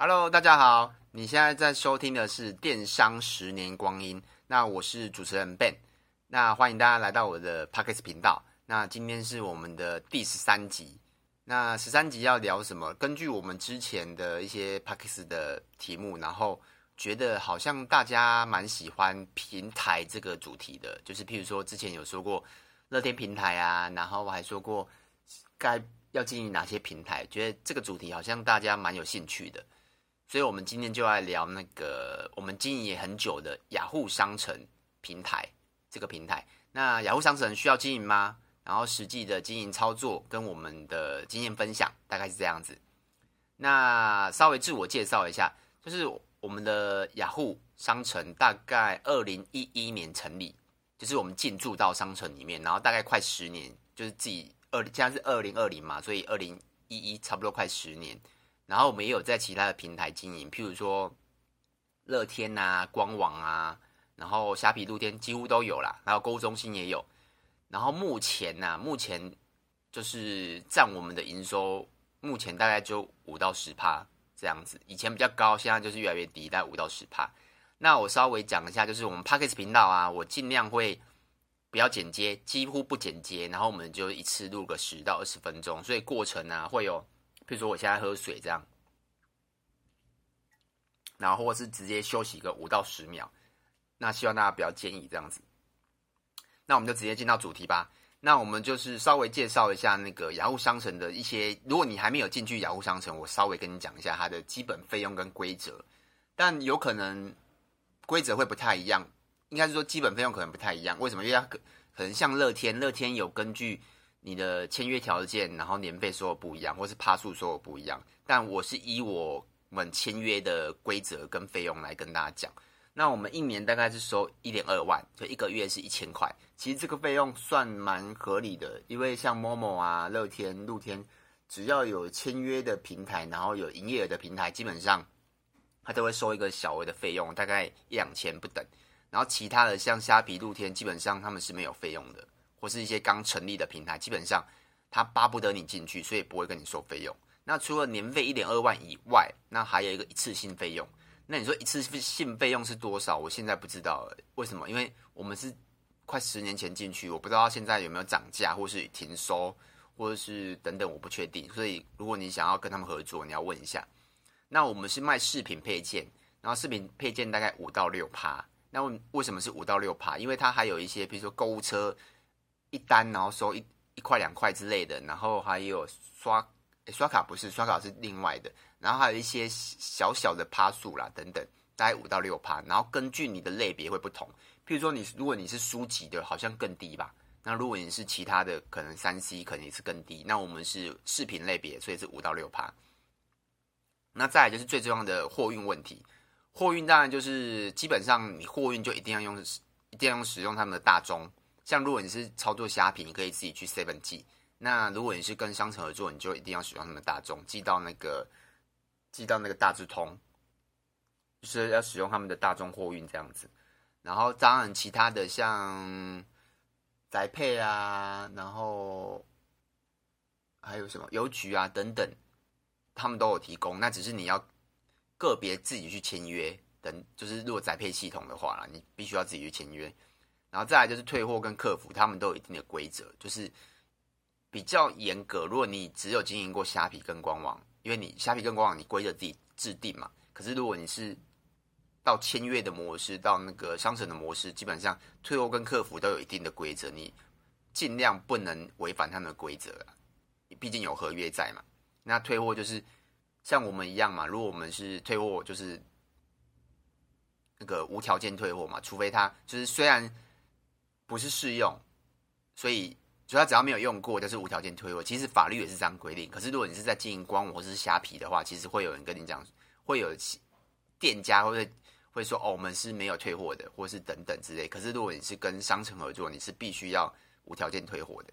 Hello，大家好，你现在在收听的是电商十年光阴。那我是主持人 Ben，那欢迎大家来到我的 Podcast 频道。那今天是我们的第十三集。那十三集要聊什么？根据我们之前的一些 Podcast 的题目，然后觉得好像大家蛮喜欢平台这个主题的，就是譬如说之前有说过乐天平台啊，然后我还说过该要经营哪些平台，觉得这个主题好像大家蛮有兴趣的。所以，我们今天就来聊那个我们经营也很久的雅虎商城平台这个平台。那雅虎商城需要经营吗？然后实际的经营操作跟我们的经验分享大概是这样子。那稍微自我介绍一下，就是我们的雅虎商城大概二零一一年成立，就是我们进驻到商城里面，然后大概快十年，就是自己二现在是二零二零嘛，所以二零一一差不多快十年。然后我们也有在其他的平台经营，譬如说乐天啊、官网啊，然后虾皮、露天几乎都有啦，然后购物中心也有。然后目前呢、目前就是占我们的营收，目前大概就五到十趴这样子。以前比较高，现在就是越来越低，大概五到十趴。那我稍微讲一下，就是我们 Podcast 频道啊，我尽量会不要剪接，几乎不剪接，然后我们就一次录个十到二十分钟，所以过程呢、会有。比如说我现在喝水这样，然后或是直接休息个五到十秒，那希望大家不要建议这样子。那我们就直接进到主题吧。那我们就是稍微介绍一下那个雅虎商城的一些，如果你还没有进去雅虎商城，我稍微跟你讲一下它的基本费用跟规则。但有可能规则会不太一样，应该是说基本费用可能不太一样。为什么？因为它可可能像乐天，乐天有根据。你的签约条件，然后年费说的不一样，或是趴数说的不一样。但我是以我们签约的规则跟费用来跟大家讲。那我们一年大概是收一点二万，就一个月是一千块。其实这个费用算蛮合理的，因为像 Momo 啊、乐天、露天，只要有签约的平台，然后有营业额的平台，基本上它都会收一个小额的费用，大概一两千不等。然后其他的像虾皮、露天，基本上他们是没有费用的。或是一些刚成立的平台，基本上他巴不得你进去，所以不会跟你收费用。那除了年费一点二万以外，那还有一个一次性费用。那你说一次性费用是多少？我现在不知道，为什么？因为我们是快十年前进去，我不知道现在有没有涨价，或是停收，或者是等等，我不确定。所以如果你想要跟他们合作，你要问一下。那我们是卖饰品配件，然后饰品配件大概五到六趴。那为什么是五到六趴？因为它还有一些，比如说购物车。一单，然后收一一块两块之类的，然后还有刷刷卡不是刷卡是另外的，然后还有一些小小的趴数啦等等，大概五到六趴，然后根据你的类别会不同，譬如说你如果你是书籍的，好像更低吧，那如果你是其他的，可能三 C 可能也是更低，那我们是视频类别，所以是五到六趴。那再来就是最重要的货运问题，货运当然就是基本上你货运就一定要用一定要用使用他们的大中。像如果你是操作虾皮，你可以自己去 Seven 寄。那如果你是跟商城合作，你就一定要使用他们大众寄到那个寄到那个大智通，就是要使用他们的大众货运这样子。然后当然其他的像宅配啊，然后还有什么邮局啊等等，他们都有提供。那只是你要个别自己去签约等，就是如果宅配系统的话啦，你必须要自己去签约。然后再来就是退货跟客服，他们都有一定的规则，就是比较严格。如果你只有经营过虾皮跟官网，因为你虾皮跟官网你规则自己制定嘛。可是如果你是到签约的模式，到那个商城的模式，基本上退货跟客服都有一定的规则，你尽量不能违反他们的规则。毕竟有合约在嘛。那退货就是像我们一样嘛，如果我们是退货，就是那个无条件退货嘛，除非他就是虽然。不是试用，所以主要只要没有用过，就是无条件退货。其实法律也是这样规定。可是如果你是在经营官网或是虾皮的话，其实会有人跟你讲，会有店家会会说哦，我们是没有退货的，或是等等之类。可是如果你是跟商城合作，你是必须要无条件退货的。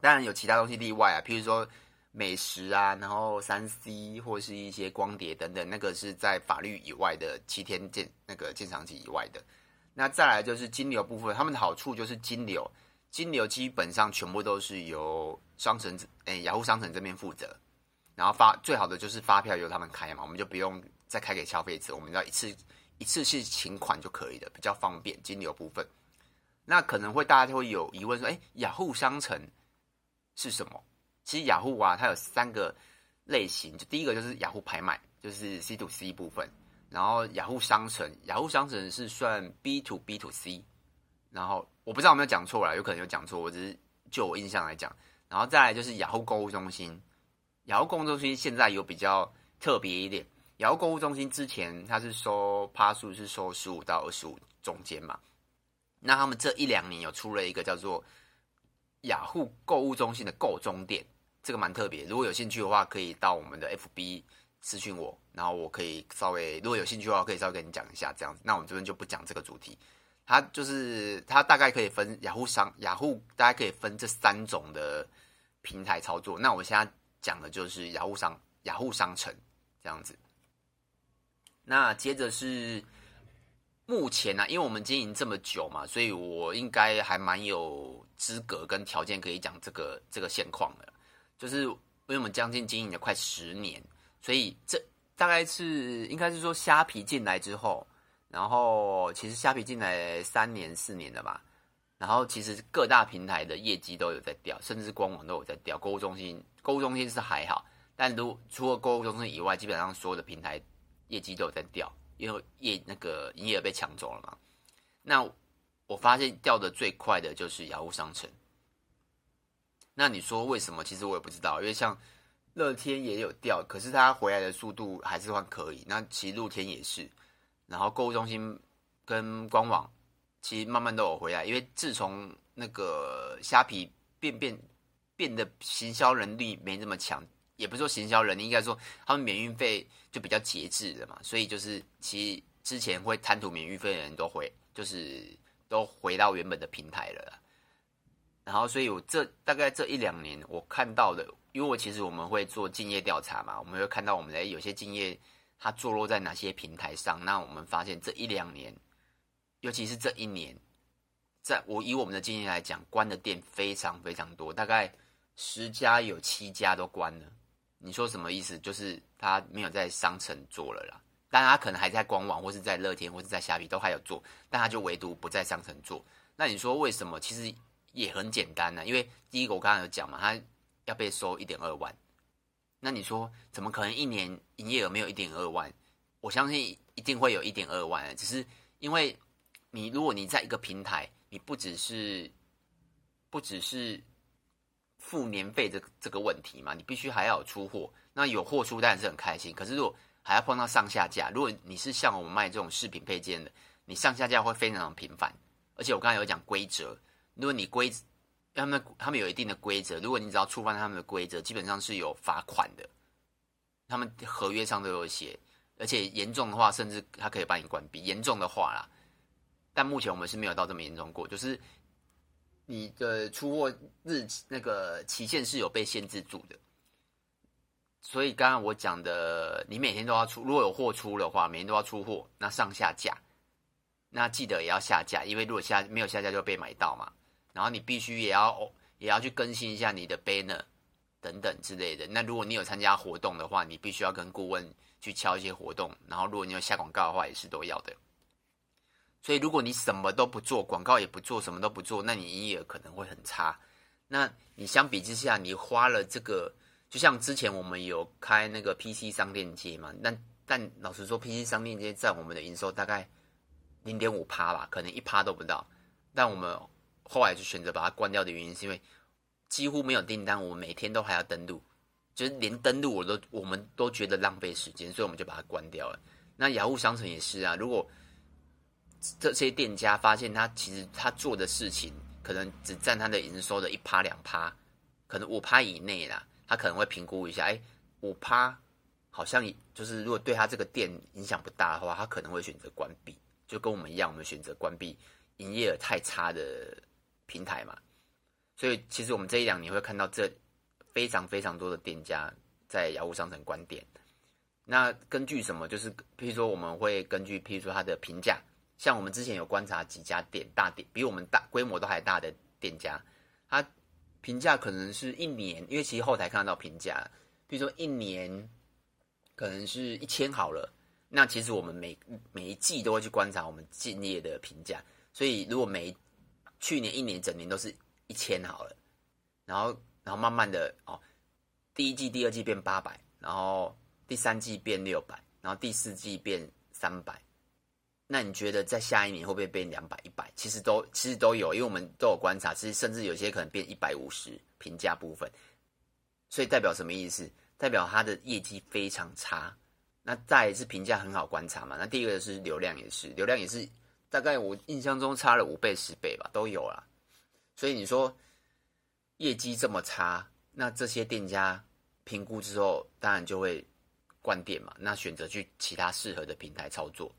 当然有其他东西例外啊，譬如说美食啊，然后三 C 或是一些光碟等等，那个是在法律以外的七天鉴那个鉴赏期以外的。那再来就是金流部分，他们的好处就是金流，金流基本上全部都是由商城，诶，雅虎商城这边负责。然后发最好的就是发票由他们开嘛，我们就不用再开给消费者，我们要一次一次性请款就可以了，比较方便金流部分。那可能会大家就会有疑问说，哎，雅虎商城是什么？其实雅虎啊，它有三个类型，就第一个就是雅虎拍卖，就是 C to C 部分，然后雅虎商城，雅虎商城是算 B to B to C，然后我不知道有没有讲错啦，有可能有讲错，我只是就我印象来讲，然后再来就是雅虎购物中心，雅虎购物中心现在有比较特别一点，雅虎购物中心之前它是收趴数是收十五到二十五中间嘛。那他们这一两年有出了一个叫做雅虎购物中心的购中店，这个蛮特别。如果有兴趣的话，可以到我们的 FB 私讯我，然后我可以稍微如果有兴趣的话，可以稍微跟你讲一下这样子。那我们这边就不讲这个主题。它就是它大概可以分雅虎商雅虎，大概可以分这三种的平台操作。那我现在讲的就是雅虎商雅虎商城这样子。那接着是。目前呢、啊，因为我们经营这么久嘛，所以我应该还蛮有资格跟条件可以讲这个这个现况的。就是因为我们将近经营了快十年，所以这大概是应该是说虾皮进来之后，然后其实虾皮进来三年四年了吧，然后其实各大平台的业绩都有在掉，甚至官网都有在掉。购物中心购物中心是还好，但如除了购物中心以外，基本上所有的平台业绩都有在掉。因为业那个营业额被抢走了嘛，那我发现掉的最快的就是雅虎商城。那你说为什么？其实我也不知道，因为像乐天也有掉，可是它回来的速度还是算可以。那其实露天也是，然后购物中心跟官网其实慢慢都有回来，因为自从那个虾皮变变变得行销能力没那么强。也不是说行销能力应该说他们免运费就比较节制的嘛，所以就是其实之前会贪图免运费的人都回，就是都回到原本的平台了。然后，所以我这大概这一两年我看到的，因为我其实我们会做竞业调查嘛，我们会看到我们的有些竞业它坐落在哪些平台上。那我们发现这一两年，尤其是这一年，在我以我们的经验来讲，关的店非常非常多，大概十家有七家都关了。你说什么意思？就是他没有在商城做了啦，但他可能还在官网，或是在乐天，或是在虾皮都还有做，但他就唯独不在商城做。那你说为什么？其实也很简单呐、因为第一个我刚刚有讲嘛，他要被收一点二万。那你说怎么可能一年营业额没有一点二万？我相信一定会有一点二万，只是因为你如果你在一个平台，你不只是不只是。付年费这这个问题嘛，你必须还要有出货，那有货出当然是很开心。可是如果还要碰到上下架，如果你是像我们卖这种饰品配件的，你上下架会非常的频繁。而且我刚才有讲规则，如果你规他们他们有一定的规则，如果你只要触犯他们的规则，基本上是有罚款的。他们合约上都有写，而且严重的话，甚至他可以把你关闭。严重的话啦，但目前我们是没有到这么严重过，就是。你的出货日那个期限是有被限制住的，所以刚刚我讲的，你每天都要出，如果有货出的话，每天都要出货，那上下架，那记得也要下架，因为如果下没有下架就被买到嘛。然后你必须也要也要去更新一下你的 banner 等等之类的。那如果你有参加活动的话，你必须要跟顾问去敲一些活动。然后如果你有下广告的话，也是都要的。所以，如果你什么都不做，广告也不做，什么都不做，那你营业额可能会很差。那你相比之下，你花了这个，就像之前我们有开那个 PC 商店街嘛，但但老实说，PC 商店街占我们的营收大概零点五趴吧，可能一趴都不到。但我们后来就选择把它关掉的原因，是因为几乎没有订单，我们每天都还要登录，就是连登录我都我们都觉得浪费时间，所以我们就把它关掉了。那雅虎商城也是啊，如果这些店家发现他其实他做的事情可能只占他的营收的一趴两趴，可能五趴以内啦，他可能会评估一下，哎，五趴好像就是如果对他这个店影响不大的话，他可能会选择关闭，就跟我们一样，我们选择关闭营业额太差的平台嘛。所以其实我们这一两年会看到这非常非常多的店家在雅虎商城关店。那根据什么？就是譬如说我们会根据譬如说他的评价。像我们之前有观察几家店，大店比我们大规模都还大的店家，他评价可能是一年，因为其实后台看得到评价，譬如说一年可能是一千好了，那其实我们每每一季都会去观察我们竞业的评价，所以如果每去年一年整年都是一千好了，然后然后慢慢的哦，第一季第二季变八百，然后第三季变六百，然后第四季变三百。那你觉得在下一年会不会变两百、一百？其实都其实都有，因为我们都有观察，其实甚至有些可能变一百五十评价部分，所以代表什么意思？代表它的业绩非常差。那再是评价很好观察嘛？那第一个是流量也是，流量也是大概我印象中差了五倍、十倍吧，都有啦。所以你说业绩这么差，那这些店家评估之后，当然就会关店嘛，那选择去其他适合的平台操作。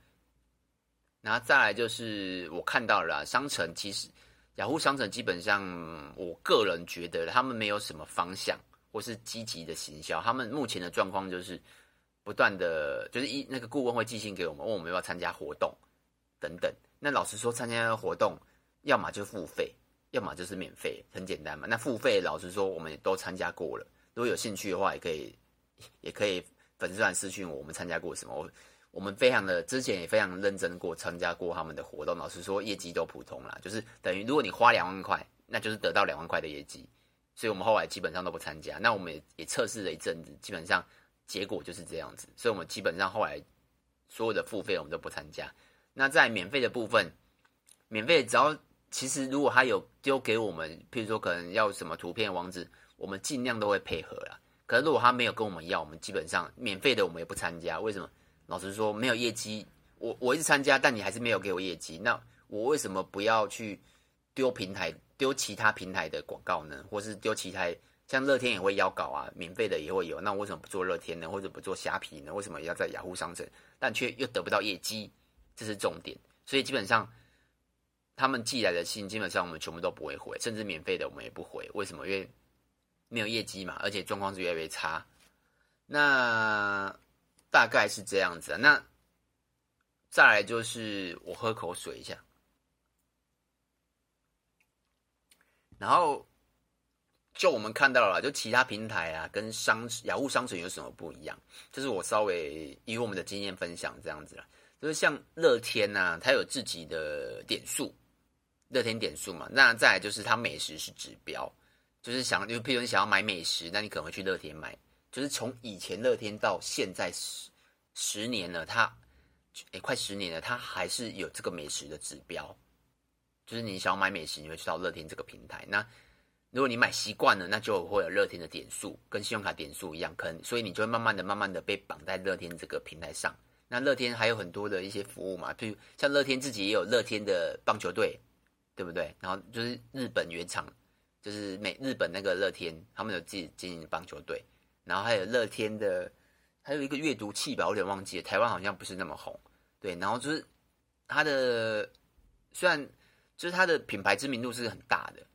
然后再来就是我看到了商城，其实雅虎商城基本上，我个人觉得他们没有什么方向或是积极的行销。他们目前的状况就是不断的，就是一那个顾问会寄信给我们，问我们要不要参加活动等等。那老实说，参加活动要么就付费，要么就是免费，很简单嘛。那付费老实说，我们也都参加过了。如果有兴趣的话，也可以 也可以粉丝团私讯我，我们参加过什么。我我们非常的之前也非常认真过参加过他们的活动，老实说业绩都普通啦，就是等于如果你花两万块，那就是得到两万块的业绩，所以我们后来基本上都不参加。那我们也也测试了一阵子，基本上结果就是这样子，所以我们基本上后来所有的付费我们都不参加。那在免费的部分，免费只要其实如果他有丢给我们，譬如说可能要什么图片网址，我们尽量都会配合啦。可是如果他没有跟我们要，我们基本上免费的我们也不参加。为什么？老实说，没有业绩，我我一直参加，但你还是没有给我业绩，那我为什么不要去丢平台、丢其他平台的广告呢？或是丢其他像乐天也会邀稿啊，免费的也会有，那我为什么不做乐天呢？或者不做虾皮呢？为什么要在雅虎商城，但却又得不到业绩？这是重点。所以基本上他们寄来的信，基本上我们全部都不会回，甚至免费的我们也不回。为什么？因为没有业绩嘛，而且状况是越来越差。那。大概是这样子啊，那再来就是我喝口水一下，然后就我们看到了，就其他平台啊，跟商雅虎商城有什么不一样？就是我稍微以我们的经验分享这样子了，就是像乐天呐、啊，它有自己的点数，乐天点数嘛。那再来就是它美食是指标，就是想就譬如你想要买美食，那你可能会去乐天买。就是从以前乐天到现在十十年了，它诶快十年了，它还是有这个美食的指标。就是你想要买美食，你会去到乐天这个平台。那如果你买习惯了，那就会有乐天的点数，跟信用卡点数一样，坑所以你就会慢慢的、慢慢的被绑在乐天这个平台上。那乐天还有很多的一些服务嘛，譬如像乐天自己也有乐天的棒球队，对不对？然后就是日本原厂，就是美日本那个乐天，他们有自己经营的棒球队。然后还有乐天的，还有一个阅读器吧，我有点忘记了。台湾好像不是那么红，对。然后就是它的，虽然就是它的品牌知名度是很大的，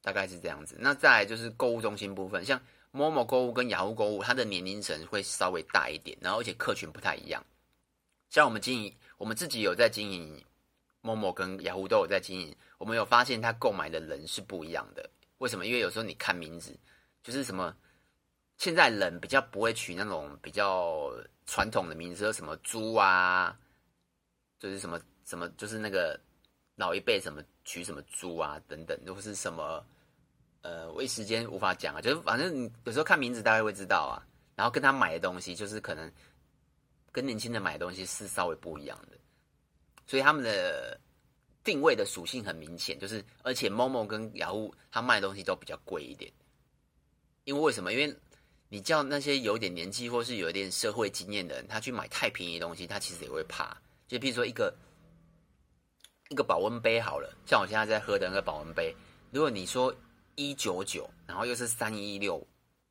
大概是这样子。那再来就是购物中心部分，像 Momo 购物跟雅虎购物，它的年龄层会稍微大一点，然后而且客群不太一样。像我们经营，我们自己有在经营 Momo 跟雅虎都有在经营，我们有发现它购买的人是不一样的。为什么？因为有时候你看名字，就是什么。现在人比较不会取那种比较传统的名字，什么猪啊，就是什么什么，就是那个老一辈什么取什么猪啊等等，都是什么呃，我一时间无法讲啊，就是反正你有时候看名字大概会知道啊，然后跟他买的东西就是可能跟年轻人买的东西是稍微不一样的，所以他们的定位的属性很明显，就是而且 Momo 跟雅虎他卖的东西都比较贵一点，因为为什么？因为你叫那些有点年纪或是有一点社会经验的人，他去买太便宜的东西，他其实也会怕。就比如说一个一个保温杯好了，像我现在在喝的那个保温杯，如果你说一九九，然后又是三一六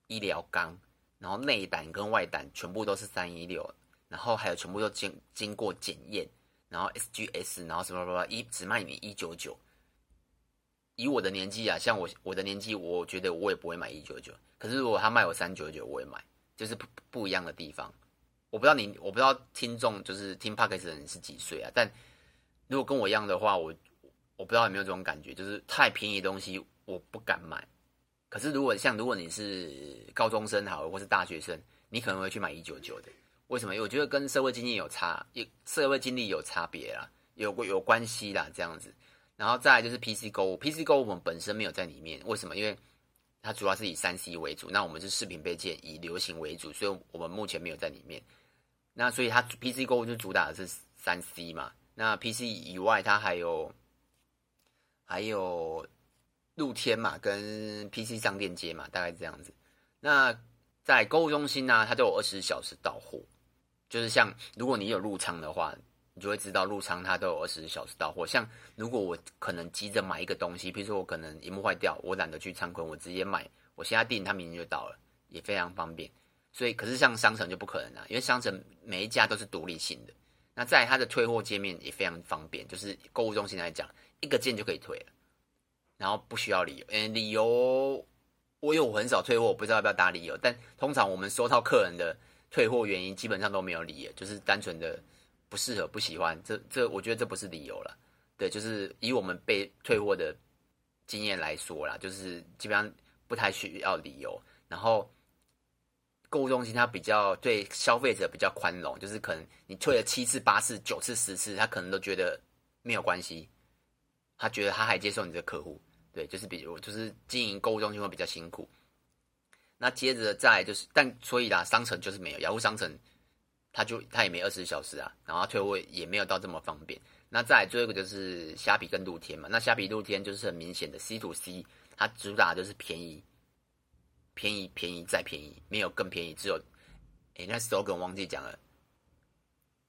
医疗钢，然后内胆跟外胆全部都是三一六，然后还有全部都经经过检验，然后 SGS，然后什么什么一只卖你一九九。以我的年纪啊，像我我的年纪，我觉得我也不会买一九九。可是如果他卖我三九九，我也买，就是不不一样的地方。我不知道你，我不知道听众就是听 p o c k e t 的人是几岁啊？但如果跟我一样的话，我我不知道有没有这种感觉，就是太便宜的东西我不敢买。可是如果像如果你是高中生好，或是大学生，你可能会去买一九九的。为什么？因为我觉得跟社会经验有差，有社会经历有差别啦，有有关系啦，这样子。然后再来就是 PC 购物，PC 购物我们本身没有在里面，为什么？因为它主要是以三 C 为主，那我们是视频配件以流行为主，所以我们目前没有在里面。那所以它 PC 购物就主打的是三 C 嘛。那 PC 以外，它还有还有露天嘛，跟 PC 商店街嘛，大概这样子。那在购物中心呢、它都有二十小时到货。就是像如果你有入仓的话，你就会知道入仓它都有二十小时到货。像如果我可能急着买一个东西，比如说我可能萤幕坏掉，我懒得去仓库，我直接买，我现在订，它明天就到了，也非常方便。所以，可是像商城就不可能啊，因为商城每一家都是独立性的。那在它的退货界面也非常方便，就是购物中心来讲，一个键就可以退了，然后不需要理由。嗯，理由我有很少退货，我不知道要不要打理由，但通常我们收到客人的。退货原因基本上都没有理由，就是单纯的不适合、不喜欢。这这，我觉得这不是理由了。对，就是以我们被退货的经验来说啦，就是基本上不太需要理由。然后购物中心它比较对消费者比较宽容，就是可能你退了七次、八次、九次、十次，他可能都觉得没有关系，他觉得他还接受你的客户。对，就是比如就是经营购物中心会比较辛苦。那接着再就是，但所以啦，商城就是没有雅虎商城，它就它也没二十四小时啊，然后退货也没有到这么方便。那再最后一个就是虾皮跟露天嘛，那虾皮露天就是很明显的 C to C，它主打就是便宜，便宜便宜再便宜，没有更便宜，只有，哎，那 slogan 忘记讲了，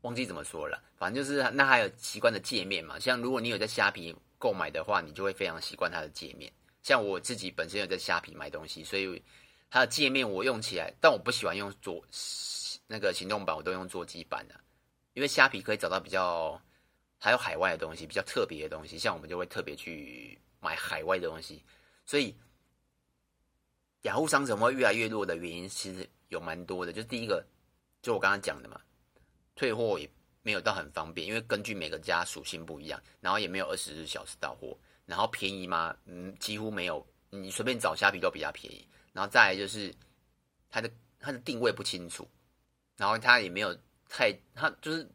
忘记怎么说了，反正就是那还有习惯的界面嘛，像如果你有在虾皮购买的话，你就会非常习惯它的界面。像我自己本身有在虾皮买东西，所以。它的界面我用起来，但我不喜欢用座那个行动版，我都用座机版的，因为虾皮可以找到比较还有海外的东西，比较特别的东西，像我们就会特别去买海外的东西，所以雅虎商城会越来越弱的原因其实有蛮多的，就是第一个，就我刚刚讲的嘛，退货也没有到很方便，因为根据每个家属性不一样，然后也没有二十四小时到货，然后便宜吗？嗯，几乎没有，你随便找虾皮都比较便宜。然后再来就是它的它的定位不清楚，然后它也没有太它就是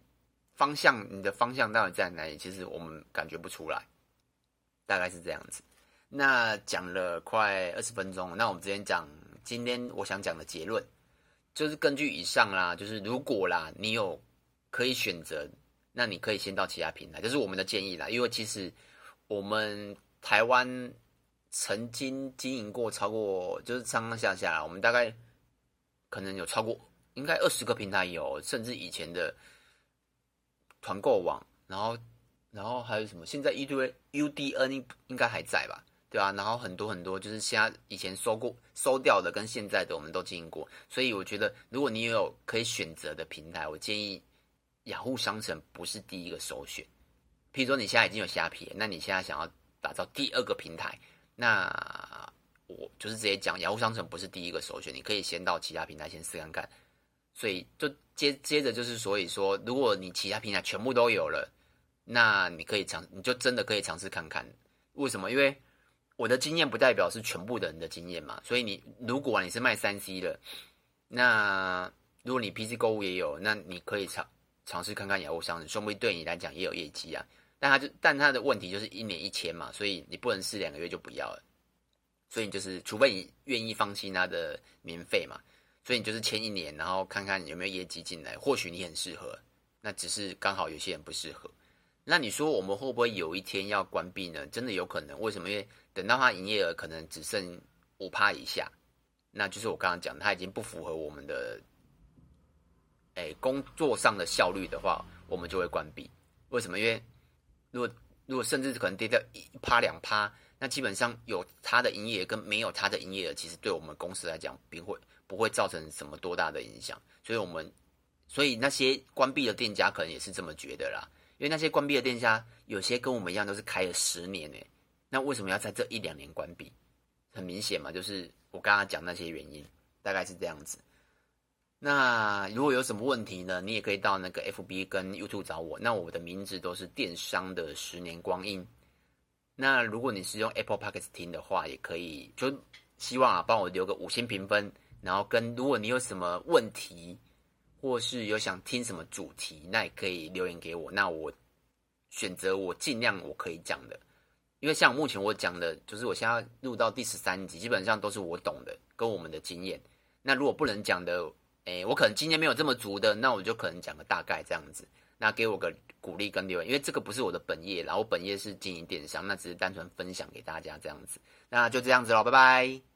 方向，你的方向到底在哪里？其实我们感觉不出来，大概是这样子。那讲了快二十分钟，那我们直接讲今天我想讲的结论，就是根据以上啦，就是如果啦你有可以选择，那你可以先到其他平台，这是我们的建议啦。因为其实我们台湾。曾经经营过超过，就是上上下下，我们大概可能有超过应该二十个平台有，甚至以前的团购网，然后然后还有什么？现在 U D UDN 应该还在吧？对吧？然后很多很多，就是现在以前收过收掉的，跟现在的我们都经营过。所以我觉得，如果你有可以选择的平台，我建议雅虎商城不是第一个首选。譬如说你现在已经有虾皮，那你现在想要打造第二个平台。那我就是直接讲，雅虎商城不是第一个首选，你可以先到其他平台先试看看。所以就接接着就是，所以说，如果你其他平台全部都有了，那你可以尝，你就真的可以尝试看看。为什么？因为我的经验不代表是全部的人的经验嘛。所以你如果你是卖三 C 的，那如果你 PC 购物也有，那你可以尝尝试看看雅虎商城，说不定对你来讲也有业绩啊。但他就，但他的问题就是一年一签嘛，所以你不能试两个月就不要了。所以你就是，除非你愿意放弃他的免费嘛，所以你就是签一年，然后看看有没有业绩进来，或许你很适合。那只是刚好有些人不适合。那你说我们会不会有一天要关闭呢？真的有可能。为什么？因为等到他营业额可能只剩五趴以下，那就是我刚刚讲，他已经不符合我们的，哎，工作上的效率的话，我们就会关闭。为什么？因为如果如果甚至可能跌掉一趴两趴，那基本上有他的营业额跟没有他的营业额，其实对我们公司来讲，不会不会造成什么多大的影响。所以我们所以那些关闭的店家可能也是这么觉得啦。因为那些关闭的店家有些跟我们一样都是开了十年诶，那为什么要在这一两年关闭？很明显嘛，就是我刚刚讲那些原因，大概是这样子。那如果有什么问题呢？你也可以到那个 FB 跟 YouTube 找我。那我的名字都是电商的十年光阴。那如果你是用 Apple p o c k e t 听的话，也可以就希望啊帮我留个五星评分，然后跟如果你有什么问题，或是有想听什么主题，那也可以留言给我，那我选择我尽量我可以讲的。因为像目前我讲的，就是我现在录到第十三集，基本上都是我懂的，跟我们的经验。那如果不能讲的，诶，我可能今天没有这么足的，那我就可能讲个大概这样子。那给我个鼓励跟留言，因为这个不是我的本业，然后我本业是经营电商，那只是单纯分享给大家这样子。那就这样子喽，拜拜。